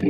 Hallo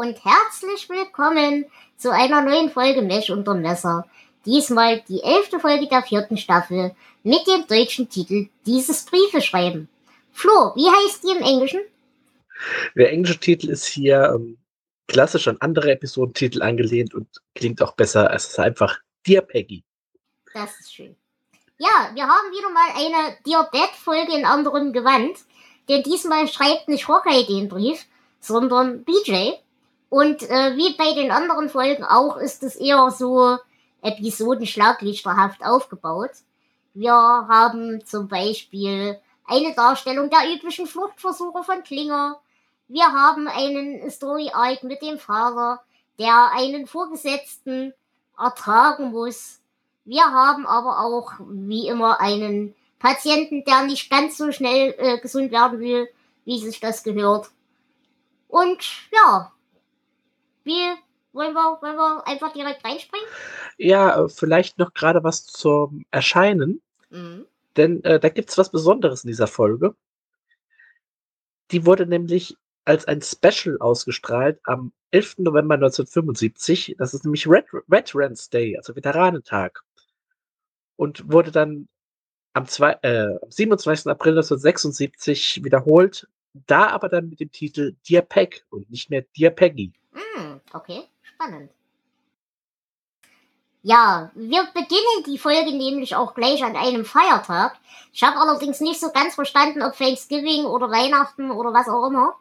und herzlich willkommen zu einer neuen Folge Mesh unter Messer. Diesmal die elfte Folge der vierten Staffel mit dem deutschen Titel Dieses Briefe schreiben. Flo, wie heißt die im Englischen? Der englische Titel ist hier ähm, klassisch an andere Episodentitel angelehnt und klingt auch besser als einfach Dear Peggy. Das ist schön. Ja, wir haben wieder mal eine Dear Dad Folge in anderem Gewand, denn diesmal schreibt nicht Hawkeye den Brief, sondern BJ. Und äh, wie bei den anderen Folgen auch ist es eher so episodenschlaglichterhaft aufgebaut. Wir haben zum Beispiel eine Darstellung der üblichen Fluchtversuche von Klinger. Wir haben einen Story Arc mit dem Vater, der einen Vorgesetzten ertragen muss. Wir haben aber auch, wie immer, einen Patienten, der nicht ganz so schnell äh, gesund werden will, wie sich das gehört. Und ja, wie wollen wir, wollen wir einfach direkt reinspringen? Ja, vielleicht noch gerade was zum Erscheinen, Mhm. denn äh, da gibt's was Besonderes in dieser Folge. Die wurde nämlich als ein Special ausgestrahlt am 11. November 1975. Das ist nämlich Red Veterans Day, also Veteranentag. Und wurde dann am, zwei, äh, am 27. April 1976 wiederholt. Da aber dann mit dem Titel Dear Peg und nicht mehr Dear Peggy. Hm, okay, spannend. Ja, wir beginnen die Folge nämlich auch gleich an einem Feiertag. Ich habe allerdings nicht so ganz verstanden, ob Thanksgiving oder Weihnachten oder was auch immer.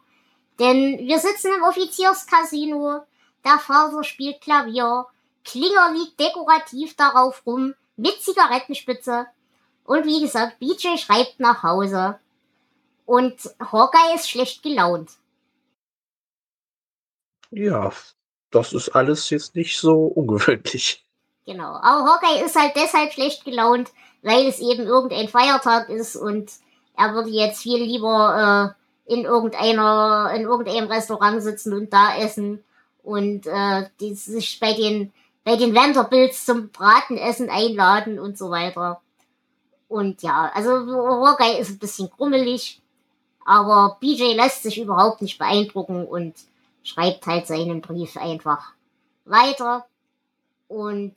Denn wir sitzen im Offizierscasino, der Vater spielt Klavier, Klinger liegt dekorativ darauf rum, mit Zigarettenspitze. Und wie gesagt, BJ schreibt nach Hause. Und Hawkeye ist schlecht gelaunt. Ja, das ist alles jetzt nicht so ungewöhnlich. Genau. Aber Hawkeye ist halt deshalb schlecht gelaunt, weil es eben irgendein Feiertag ist und er würde jetzt viel lieber äh, in irgendeiner, in irgendeinem Restaurant sitzen und da essen und äh, die sich bei den bei den Vanderbilts zum Bratenessen einladen und so weiter. Und ja, also Hawkeye ist ein bisschen krummelig, aber BJ lässt sich überhaupt nicht beeindrucken und schreibt halt seinen Brief einfach weiter. Und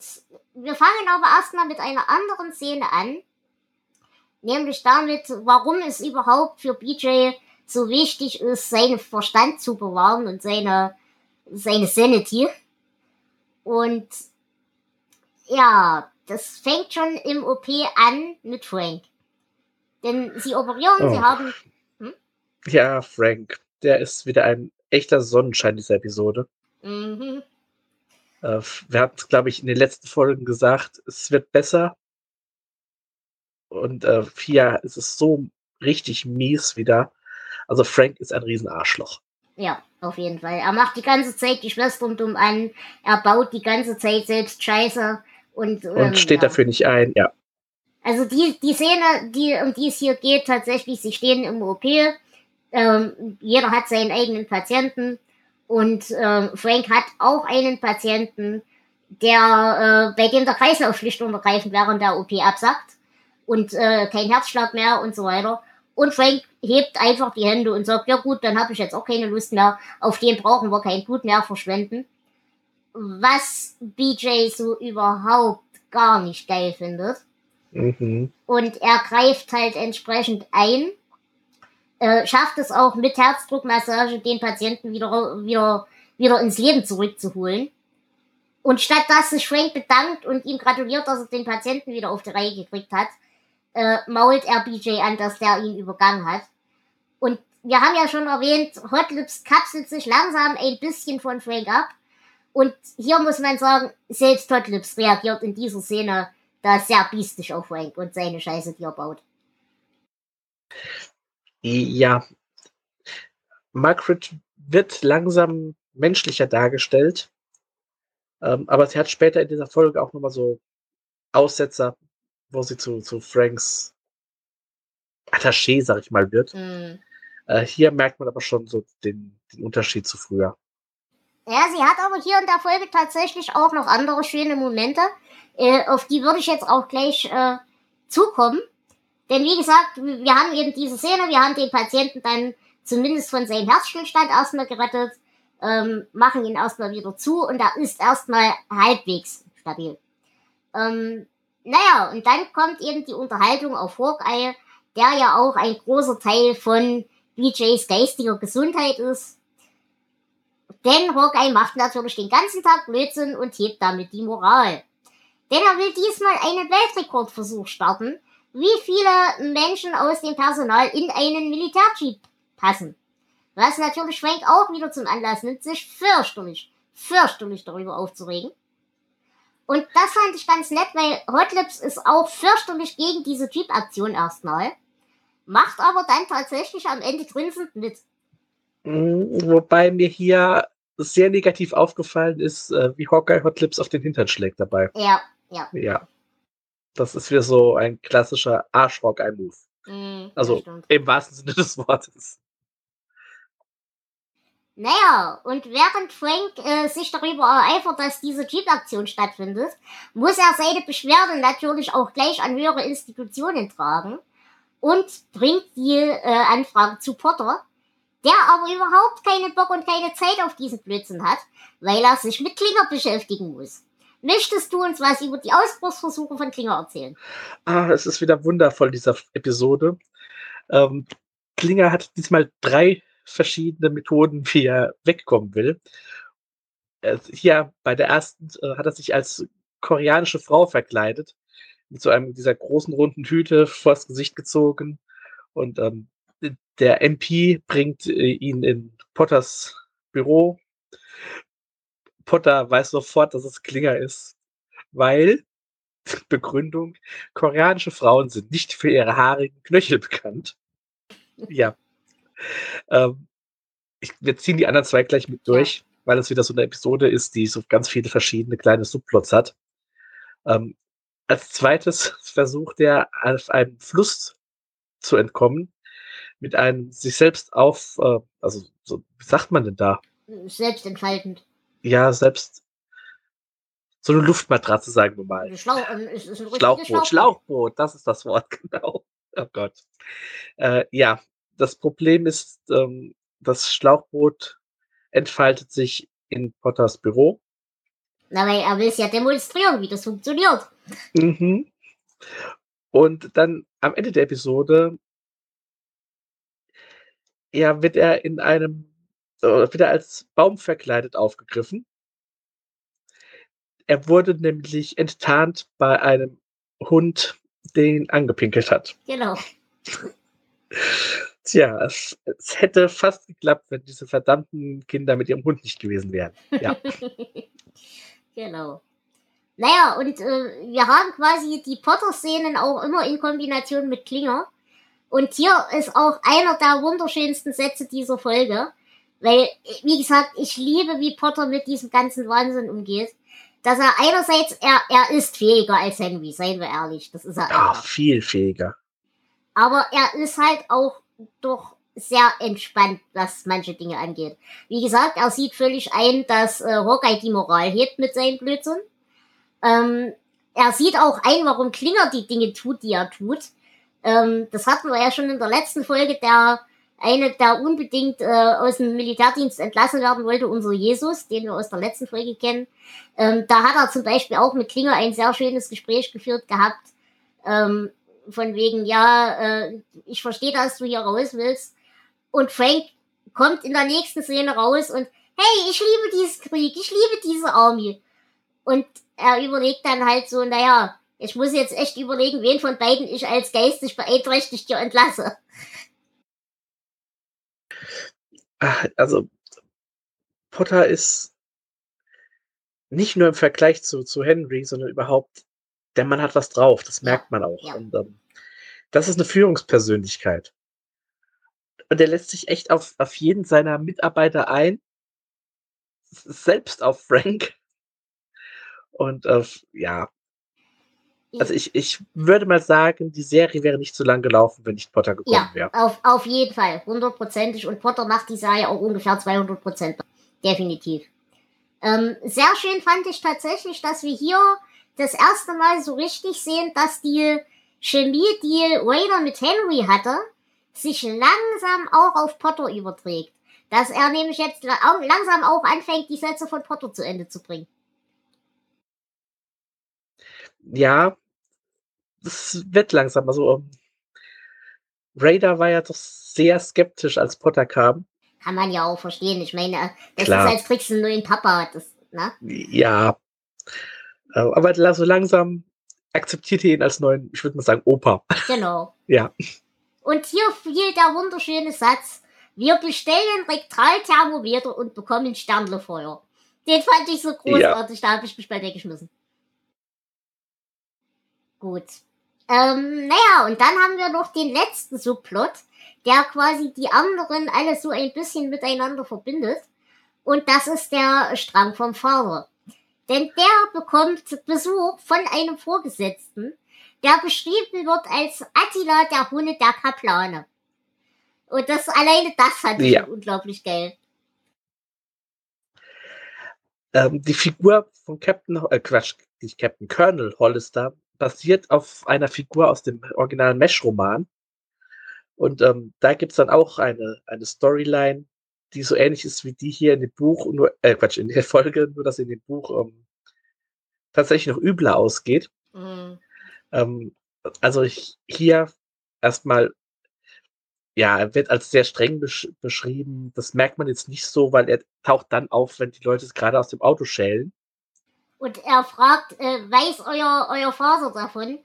wir fangen aber erstmal mit einer anderen Szene an. Nämlich damit, warum es überhaupt für BJ so wichtig ist, seinen Verstand zu bewahren und seine, seine Sanity. Und ja, das fängt schon im OP an mit Frank. Denn sie operieren, sie Oh. haben. Ja, Frank, der ist wieder ein echter Sonnenschein dieser Episode. Mhm, Äh, wir hatten es, glaube ich, in den letzten Folgen gesagt, es wird besser. Und äh, ist es so richtig mies wieder. Also Frank ist ein Riesenarschloch. Ja, auf jeden Fall. Er macht die ganze Zeit die Schwestern dumm an. Er baut die ganze Zeit selbst Scheiße. Und, Und ähm, steht ja. dafür nicht ein. Ja. Also die, die Szene, die, um die es hier geht, tatsächlich, sie stehen im OP. Ähm, jeder hat seinen eigenen Patienten. Und ähm, Frank hat auch einen Patienten, der, äh, bei dem der Kreislauf schlicht und ergreifend während der OP absackt. Und äh, kein Herzschlag mehr und so weiter. Und Frank hebt einfach die Hände und sagt, ja gut, dann habe ich jetzt auch keine Lust mehr. Auf den brauchen wir kein Blut mehr verschwenden. Was BJ so überhaupt gar nicht geil findet. Mhm. Und er greift halt entsprechend ein, äh, schafft es auch mit Herzdruckmassage den Patienten wieder, wieder, wieder ins Leben zurückzuholen. Und statt dass sich Frank bedankt und ihm gratuliert, dass er den Patienten wieder auf die Reihe gekriegt hat, äh, mault er BJ an, dass der ihn übergangen hat. Und wir haben ja schon erwähnt, Hot Lips kapselt sich langsam ein bisschen von Frank ab. Und hier muss man sagen, selbst Hot Lips reagiert in dieser Szene da sehr biestisch auf Frank und seine Scheiße, die er baut. Ja. Margaret wird langsam menschlicher dargestellt. Ähm, aber sie hat später in dieser Folge auch nochmal so Aussetzer, wo sie zu, zu Franks Attaché, sag ich mal, wird. Mhm. Äh, hier merkt man aber schon so den, den Unterschied zu früher. Ja, sie hat aber hier in der Folge tatsächlich auch noch andere schöne Momente. Äh, auf die würde ich jetzt auch gleich äh, zukommen. Denn wie gesagt, wir haben eben diese Szene, wir haben den Patienten dann zumindest von seinem Herzstillstand erstmal gerettet, ähm, machen ihn erstmal wieder zu und er ist erstmal halbwegs stabil. Ähm, naja, und dann kommt eben die Unterhaltung auf Hawkeye, der ja auch ein großer Teil von BJs geistiger Gesundheit ist. Denn Hawkeye macht natürlich den ganzen Tag Blödsinn und hebt damit die Moral. Denn er will diesmal einen Weltrekordversuch starten, wie viele Menschen aus dem Personal in einen Militärjeep passen. Was natürlich Frank auch wieder zum Anlass nimmt, sich fürchterlich, fürchterlich darüber aufzuregen. Und das fand ich ganz nett, weil Hotlips ist auch fürchterlich gegen diese Jeep-Aktion erstmal, macht aber dann tatsächlich am Ende grinsend mit. Mhm, Wobei mir hier sehr negativ aufgefallen ist, äh, wie Hawkeye Hotlips auf den Hintern schlägt dabei. Ja, ja. Ja. Das ist wieder so ein klassischer Arsch-Hawkeye-Move. Mm, Also stimmt. im wahrsten Sinne des Wortes. Naja, und während Frank äh, sich darüber ereifert, dass diese Jeep-Aktion stattfindet, muss er seine Beschwerde natürlich auch gleich an höhere Institutionen tragen und bringt die äh, Anfrage zu Potter, der aber überhaupt keinen Bock und keine Zeit auf diesen Blödsinn hat, weil er sich mit Klinger beschäftigen muss. Möchtest du uns was über die Ausbruchsversuche von Klinger erzählen? Ah, es ist wieder wundervoll, dieser Episode. Ähm, Klinger hat diesmal drei verschiedene Methoden, wie er wegkommen will. Äh, hier bei der ersten äh, hat er sich als koreanische Frau verkleidet, mit so einem dieser großen runden Hüte vors Gesicht gezogen. Und ähm, der MP bringt äh, ihn in Potters Büro. Potter weiß sofort, dass es Klinger ist, weil Begründung, koreanische Frauen sind nicht für ihre haarigen Knöchel bekannt. Ja. Ähm, ich, wir ziehen die anderen zwei gleich mit durch, weil es wieder so eine Episode ist, die so ganz viele verschiedene kleine Subplots hat. Ähm, als zweites versucht er, auf einem Fluss zu entkommen, mit einem sich selbst auf, äh, also so, wie sagt man denn da? Selbstentfaltend. Ja, selbst so eine Luftmatratze, sagen wir mal. Schlau ein richtiges Schlauchboot, Schlauchboot, das ist das Wort, genau. Oh Gott. Äh, ja, das Problem ist, ähm, das Schlauchboot entfaltet sich in Potters Büro. Na, weil er will es ja demonstrieren, wie das funktioniert. Mhm. Und dann am Ende der Episode ja, wird er in einem, äh, wird er als Baum verkleidet aufgegriffen. Er wurde nämlich enttarnt bei einem Hund, den angepinkelt hat. Genau. Tja, es, es hätte fast geklappt, wenn diese verdammten Kinder mit ihrem Hund nicht gewesen wären. Ja. genau. Naja, und äh, wir haben quasi die Potter-Szenen auch immer in Kombination mit Klinger. Und hier ist auch einer der wunderschönsten Sätze dieser Folge. Weil, wie gesagt, ich liebe, wie Potter mit diesem ganzen Wahnsinn umgeht. Dass er einerseits, er, er ist fähiger als Henry, seien wir ehrlich. Das ist er ja, einfach. viel fähiger. Aber er ist halt auch doch sehr entspannt, was manche Dinge angeht. Wie gesagt, er sieht völlig ein, dass äh, Hawkeye die Moral hebt mit seinem Blödsinn. Ähm, er sieht auch ein, warum Klinger die Dinge tut, die er tut. Ähm, das hatten wir ja schon in der letzten Folge, der eine, der unbedingt äh, aus dem Militärdienst entlassen werden wollte, unser Jesus, den wir aus der letzten Folge kennen. Ähm, da hat er zum Beispiel auch mit Klinger ein sehr schönes Gespräch geführt gehabt. Ähm, von wegen, ja, äh, ich verstehe, dass du hier raus willst. Und Frank kommt in der nächsten Szene raus und, hey, ich liebe diesen Krieg, ich liebe diese Army. Und er überlegt dann halt so, naja, ich muss jetzt echt überlegen, wen von beiden ich als geistig beeinträchtigt hier entlasse. Ah, Also, Potter ist nicht nur im Vergleich zu, zu Henry, sondern überhaupt, der Mann hat was drauf, das merkt man auch. ja. Und ähm, das ist eine Führungspersönlichkeit. Und der lässt sich echt auf, auf jeden seiner Mitarbeiter ein, selbst auf Frank. Und äh, ja, Also ich, ich würde mal sagen, die Serie wäre nicht so lang gelaufen, wenn nicht Potter gekommen Ja, wäre. auf, auf jeden Fall, hundertprozentig. Und Potter macht die Serie auch ungefähr 200 Prozent. Definitiv. Ähm, sehr schön fand ich tatsächlich, dass wir hier das erste Mal so richtig sehen, dass die Chemie, die Raider mit Henry hatte, sich langsam auch auf Potter überträgt. Dass er nämlich jetzt langsam auch anfängt, die Sätze von Potter zu Ende zu bringen. Ja, das wird langsam. Also ähm, Raider war ja doch sehr skeptisch, als Potter kam. Kann man ja auch verstehen. Ich meine, das Klar. ist, als du einen neuen Papa. Das, ne? Ja. Äh, Aber so langsam akzeptiert ihr ihn als neuen, ich würde mal sagen, Opa. Genau. Ja. Und hier fiel der wunderschöne Satz. Wir bestellen Rektalthermometer und bekommen Sternlefeuer. Den fand ich so großartig, da habe ich mich bei weggeschmissen. Gut. Ähm, naja, und dann haben wir noch den letzten Subplot, der quasi die anderen alle so ein bisschen miteinander verbindet. Und das ist der Strang vom Vater. Denn der bekommt Besuch von einem Vorgesetzten, der beschrieben wird als Attila, der Hunde der Kaplane. Und das alleine das fand ich Ja. unglaublich geil. Ähm, die Figur von Captain, äh, Quatsch, nicht Captain Colonel Hollister basiert auf einer Figur aus dem originalen Mesh-Roman. Und ähm, da gibt's dann auch eine, eine Storyline, die so ähnlich ist wie die hier in dem Buch, nur, äh, Quatsch, in der Folge, nur dass in dem Buch ähm, tatsächlich noch übler ausgeht. Mhm. Ähm, also ich, hier erstmal, ja, er wird als sehr streng besch beschrieben. Das merkt man jetzt nicht so, weil er taucht dann auf, wenn die Leute es gerade aus dem Auto schälen. Und er fragt, äh, weiß euer, euer Vater davon?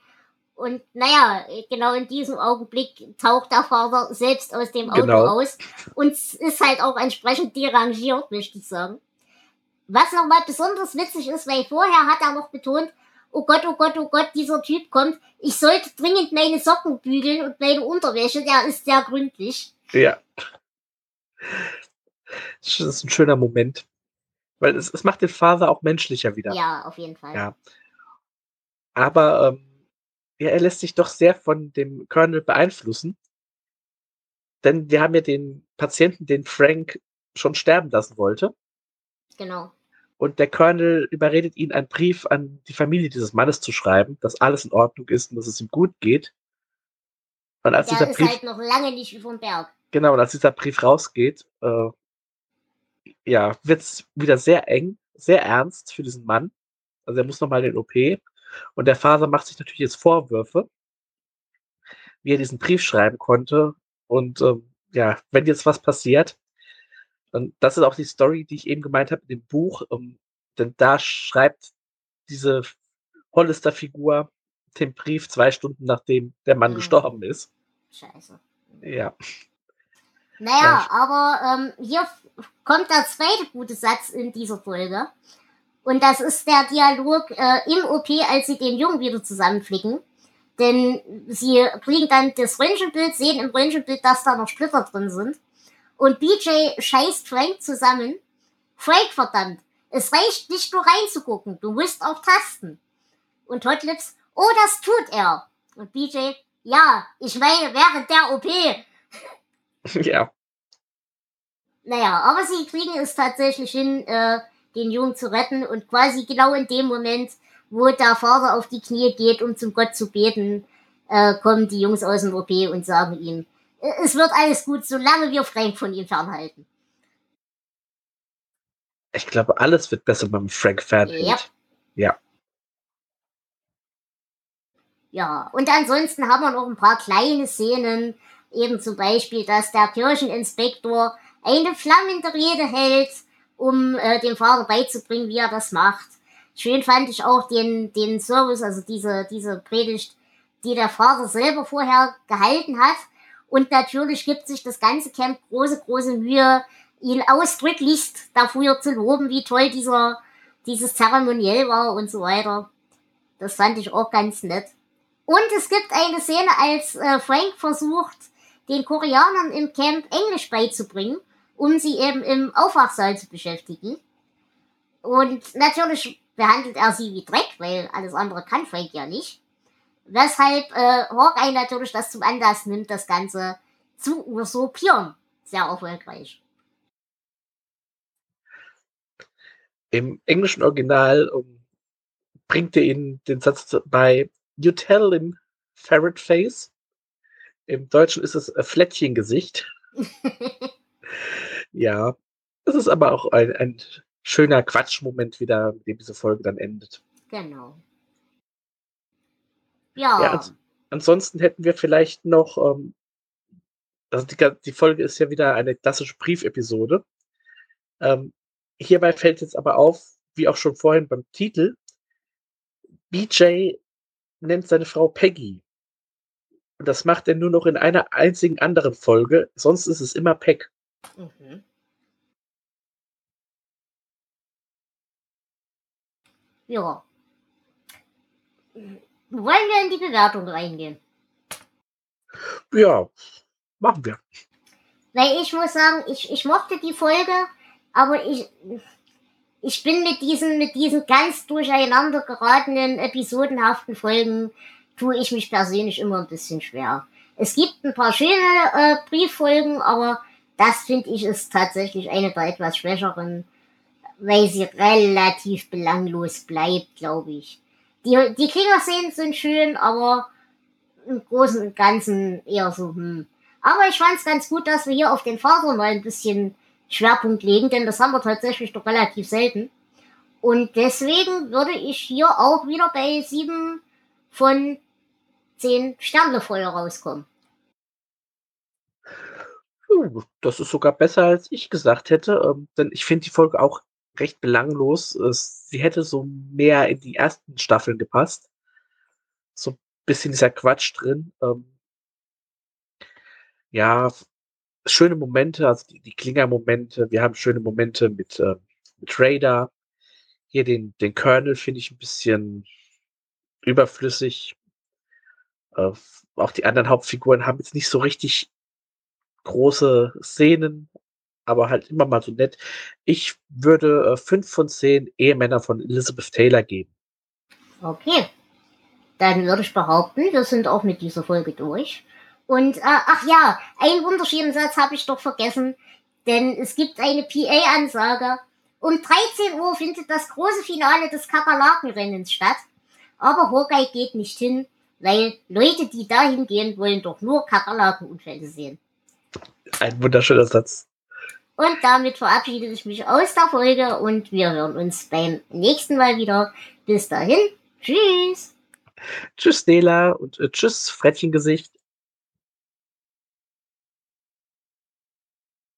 Und naja, genau in diesem Augenblick taucht der Vater selbst aus dem Auto Genau. aus und es ist halt auch entsprechend derangiert, möchte ich sagen. Was nochmal besonders witzig ist, weil vorher hat er noch betont, oh Gott, oh Gott, oh Gott, dieser Typ kommt, ich sollte dringend meine Socken bügeln und meine Unterwäsche, der ist sehr gründlich. Ja. Das ist ein schöner Moment. Weil es, es macht den Vater auch menschlicher wieder. Ja, auf jeden Fall. Ja. Aber ähm, ja, er lässt sich doch sehr von dem Colonel beeinflussen. Denn wir haben ja den Patienten, den Frank schon sterben lassen wollte. Genau. Und der Colonel überredet ihn, einen Brief an die Familie dieses Mannes zu schreiben, dass alles in Ordnung ist und dass es ihm gut geht. Und als dieser Der ist Brief, halt noch lange nicht vom Berg. genau, und als dieser Brief rausgeht, äh, ja, wird's wieder sehr eng, sehr ernst für diesen Mann. Also er muss nochmal in den OP. Und der Vater macht sich natürlich jetzt Vorwürfe, wie er diesen Brief schreiben konnte. Und ähm, ja, wenn jetzt was passiert, und das ist auch die Story, die ich eben gemeint habe in dem Buch, ähm, denn da schreibt diese Hollister-Figur den Brief zwei Stunden nachdem der Mann Mhm. gestorben ist. Scheiße. Ja, Naja, Ja. aber ähm, hier kommt der zweite gute Satz in dieser Folge. Und das ist der Dialog äh, im OP, als sie den Jungen wieder zusammenflicken. Denn sie kriegen dann das Röntgenbild, sehen im Röntgenbild, dass da noch Splitter drin sind. Und BJ scheißt Frank zusammen. Frank, verdammt, es reicht nicht nur reinzugucken, du musst auch tasten. Und Hotlips, oh, das tut er. Und BJ, ja, ich meine, während der OP. ja. Naja, aber sie kriegen es tatsächlich hin, äh, den Jungen zu retten und quasi genau in dem Moment, wo der Vater auf die Knie geht, um zum Gott zu beten, äh, kommen die Jungs aus dem OP und sagen ihm, "Äh, es wird alles gut, solange wir Frank von ihm fernhalten. Ich glaube, alles wird besser beim Frank Fernhält. Yep. Ja, und ansonsten haben wir noch ein paar kleine Szenen, eben zum Beispiel, dass der Kircheninspektor eine flammende Rede hält, um äh, dem Vater beizubringen, wie er das macht. Schön fand ich auch den, den Service, also diese, diese Predigt, die der Vater selber vorher gehalten hat. Und natürlich gibt sich das ganze Camp große, große Mühe, ihn ausdrücklichst dafür zu loben, wie toll dieser, dieses Zeremoniell war und so weiter. Das fand ich auch ganz nett. Und es gibt eine Szene, als äh, Frank versucht, den Koreanern im Camp Englisch beizubringen, um sie eben im Aufwachsaal zu beschäftigen. Und natürlich behandelt er sie wie Dreck, weil alles andere kann Frank ja nicht. Weshalb äh, Hawkeye natürlich das zum Anlass nimmt, das Ganze zu usurpieren. Sehr erfolgreich. Im englischen Original um, bringt er ihnen den Satz bei You tell him Ferret Face. Im Deutschen ist es Flättchengesicht. ja, es ist aber auch ein, ein schöner Quatschmoment wieder, mit dem diese Folge dann endet. Genau. Ja. ja ans ansonsten hätten wir vielleicht noch, ähm, also die, die, Folge ist ja wieder eine klassische Briefepisode. Ähm, hierbei fällt jetzt aber auf, wie auch schon vorhin beim Titel, BJ nennt seine Frau Peggy. Und das macht er nur noch in einer einzigen anderen Folge. Sonst ist es immer Peg. Mhm. Ja. Wollen wir in die Bewertung reingehen? Ja, machen wir. Weil ich muss sagen, ich, ich mochte die Folge, aber ich, ich bin mit diesen, mit diesen ganz durcheinander geratenen, episodenhaften Folgen, tue ich mich persönlich immer ein bisschen schwer. Es gibt ein paar schöne äh, Brieffolgen, aber das finde ich ist tatsächlich eine der etwas schwächeren, weil sie relativ belanglos bleibt, glaube ich. Die, die Kriegerszenen sind schön, aber im Großen und Ganzen eher so, hm. Aber ich fand es ganz gut, dass wir hier auf den Vater mal ein bisschen Schwerpunkt legen, denn das haben wir tatsächlich doch relativ selten. Und deswegen würde ich hier auch wieder bei sieben von zehn Sternlefeuer rauskommen. Das ist sogar besser, als ich gesagt hätte, ähm, denn ich finde die Folge auch recht belanglos. Sie hätte so mehr in die ersten Staffeln gepasst. So ein bisschen dieser Quatsch drin. Ähm, ja, schöne Momente, also die, die Klinger-Momente. Wir haben schöne Momente mit, äh, mit Raider. Hier den, den Colonel finde ich ein bisschen überflüssig. Äh, auch die anderen Hauptfiguren haben jetzt nicht so richtig große Szenen, aber halt immer mal so nett. Ich würde äh, fünf von zehn Ehemänner von Elizabeth Taylor geben. Okay. Dann würde ich behaupten, wir sind auch mit dieser Folge durch. Und äh, ach ja, einen wunderschönen Satz habe ich doch vergessen, denn es gibt eine PA-Ansage. Um 13 Uhr findet das große Finale des Kakerlakenrennens statt. Aber Hawkeye geht nicht hin, weil Leute, die dahin gehen, wollen doch nur Kakerlakenunfälle sehen. Ein wunderschöner Satz. Und damit verabschiede ich mich aus der Folge und wir hören uns beim nächsten Mal wieder. Bis dahin, tschüss. Tschüss, Nela und äh, tschüss, Frettchengesicht.